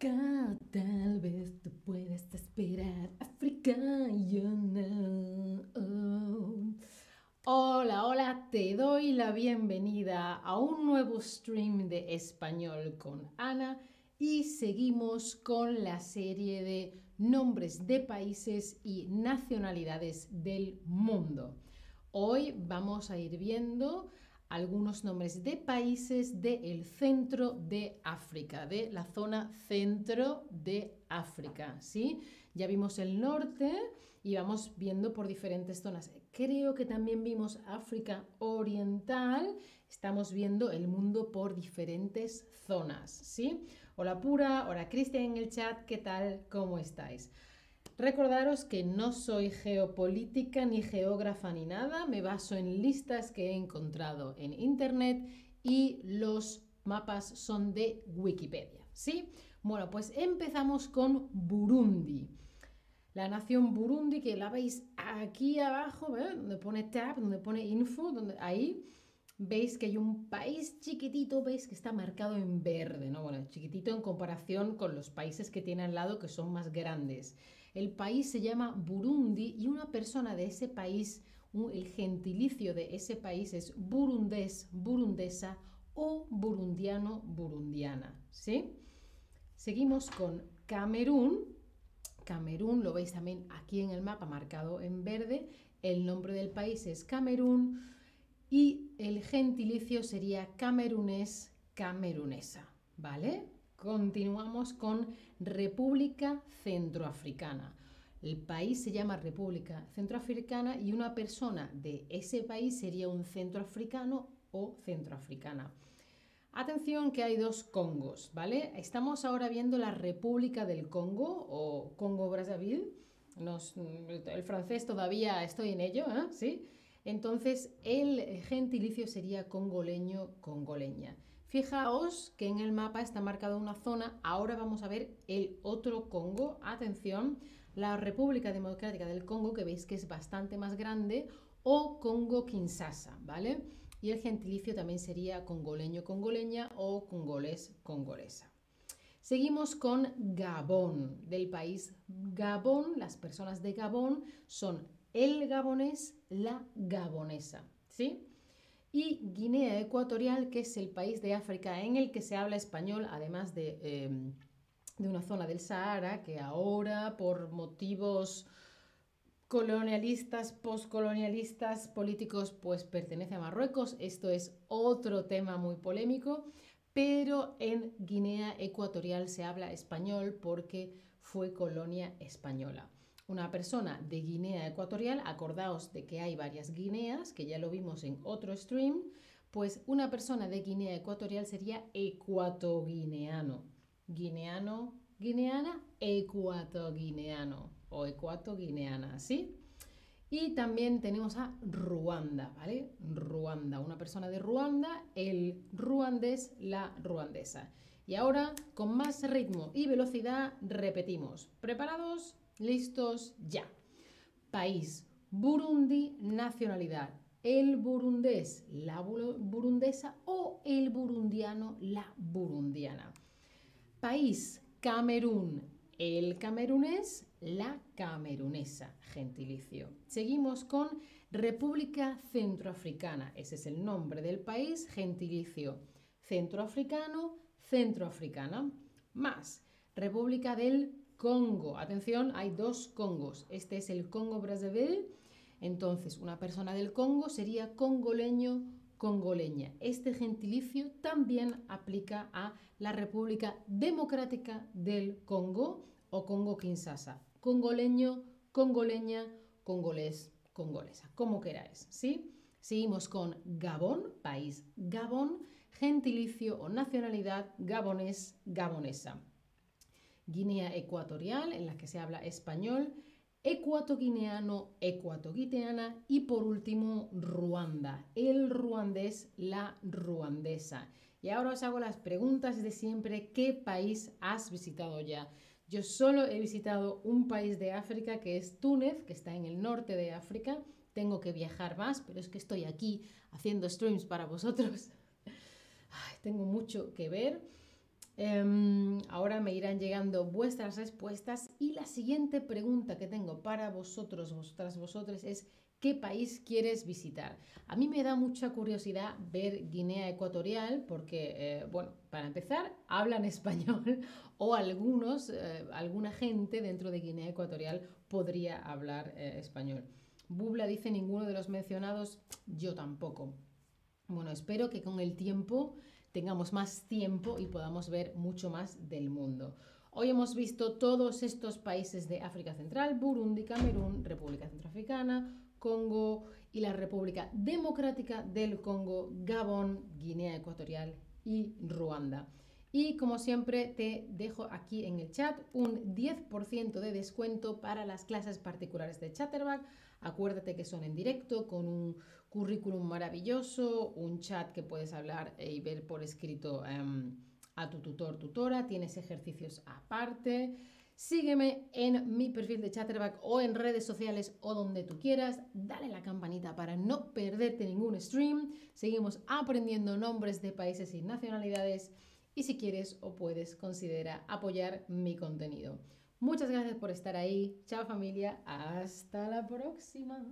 África, tal vez tú puedes esperar. África, you know. Hola, hola, te doy la bienvenida a un nuevo stream de español con Ana y seguimos con la serie de nombres de países y nacionalidades del mundo. Hoy vamos a ir viendo algunos nombres de países del centro de África, de la zona centro de África, ¿sí? Ya vimos el norte y vamos viendo por diferentes zonas. Creo que también vimos África Oriental, estamos viendo el mundo por diferentes zonas, ¿sí? Hola Pura, hola Cristian en el chat, ¿qué tal? ¿Cómo estáis? Recordaros que no soy geopolítica ni geógrafa ni nada, me baso en listas que he encontrado en internet y los mapas son de Wikipedia, ¿sí? Bueno, pues empezamos con Burundi. La nación Burundi, que la veis aquí abajo, donde pone tab, donde pone info, donde ahí veis que hay un país chiquitito, veis que está marcado en verde, ¿no? Bueno, chiquitito en comparación con los países que tiene al lado que son más grandes. El país se llama Burundi y una persona de ese país, el gentilicio de ese país es burundés, burundesa o burundiano, burundiana. ¿sí? Seguimos con Camerún. Camerún lo veis también aquí en el mapa marcado en verde. El nombre del país es Camerún y el gentilicio sería camerunés, camerunesa. ¿Vale? Continuamos con República Centroafricana. El país se llama República Centroafricana y una persona de ese país sería un centroafricano o centroafricana. Atención que hay dos Congos, ¿vale? Estamos ahora viendo la República del Congo o Congo-Brazzaville. El francés todavía estoy en ello, ¿eh? ¿Sí? Entonces el gentilicio sería congoleño, congoleña. Fijaos que en el mapa está marcada una zona, ahora vamos a ver el otro Congo. Atención, la República Democrática del Congo, que veis que es bastante más grande, o Congo Kinshasa, ¿vale? Y el gentilicio también sería congoleño, congoleña o congolés, congolesa. Seguimos con Gabón, del país Gabón. Las personas de Gabón son el gabonés, la gabonesa, ¿sí? y Guinea Ecuatorial, que es el país de África en el que se habla español, además de, em, de una zona del Sahara que ahora, por motivos colonialistas, postcolonialistas, políticos, pues pertenece a Marruecos. Esto es otro tema muy polémico, pero en Guinea Ecuatorial se habla español porque fue colonia española una persona de Guinea Ecuatorial, acordaos de que hay varias Guineas, que ya lo vimos en otro stream, pues una persona de Guinea Ecuatorial sería ecuatoguineano. Guineano, guineana, ecuatoguineano o ecuatoguineana, ¿sí? Y también tenemos a Ruanda, ¿vale? Ruanda, una persona de Ruanda, el ruandés, la ruandesa. Y ahora, con más ritmo y velocidad, repetimos. ¿Preparados? Listos ya. País, Burundi, nacionalidad, el burundés, la burundesa o el burundiano, la burundiana. País, Camerún, el camerunés, la camerunesa, gentilicio. Seguimos con República Centroafricana, ese es el nombre del país, gentilicio. Centroafricano, centroafricana. Más, República del Congo. Atención, hay dos Congos. Este es el Congo Brazzaville. Entonces, una persona del Congo sería congoleño, congoleña. Este gentilicio también aplica a la República Democrática del Congo o Congo Kinshasa. Congoleño, congoleña, congolés, congolesa, como queráis, ¿sí? Seguimos con Gabón, país Gabón, gentilicio o nacionalidad gabonés, gabonesa. Guinea Ecuatorial, en la que se habla español, ecuatoguineano, ecuatoguineana y por último Ruanda, el ruandés, la ruandesa. Y ahora os hago las preguntas de siempre, ¿qué país has visitado ya? Yo solo he visitado un país de África que es Túnez, que está en el norte de África. Tengo que viajar más, pero es que estoy aquí haciendo streams para vosotros. tengo mucho que ver. Em, ahora me irán llegando vuestras respuestas y la siguiente pregunta que tengo para vosotros, vosotras, vosotros es ¿qué país quieres visitar? A mí me da mucha curiosidad ver Guinea Ecuatorial porque, eh, bueno, para empezar, hablan español o algunos, eh, alguna gente dentro de Guinea Ecuatorial podría hablar eh, español. Bubla dice ninguno de los mencionados, yo tampoco. Bueno, espero que con el tiempo tengamos más tiempo y podamos ver mucho más del mundo. Hoy hemos visto todos estos países de África Central, Burundi, Camerún, República Centroafricana, Congo y la República Democrática del Congo, Gabón, Guinea Ecuatorial y Ruanda. Y como siempre te dejo aquí en el chat un 10% de descuento para las clases particulares de Chatterback. Acuérdate que son en directo con un currículum maravilloso, un chat que puedes hablar y ver por escrito em, a tu tutor, tutora, tienes ejercicios aparte. Sígueme en mi perfil de Chatterback o en redes sociales o donde tú quieras. Dale la campanita para no perderte ningún stream. Seguimos aprendiendo nombres de países y nacionalidades. Y si quieres o puedes, considera apoyar mi contenido. Muchas gracias por estar ahí. Chao familia. Hasta la próxima.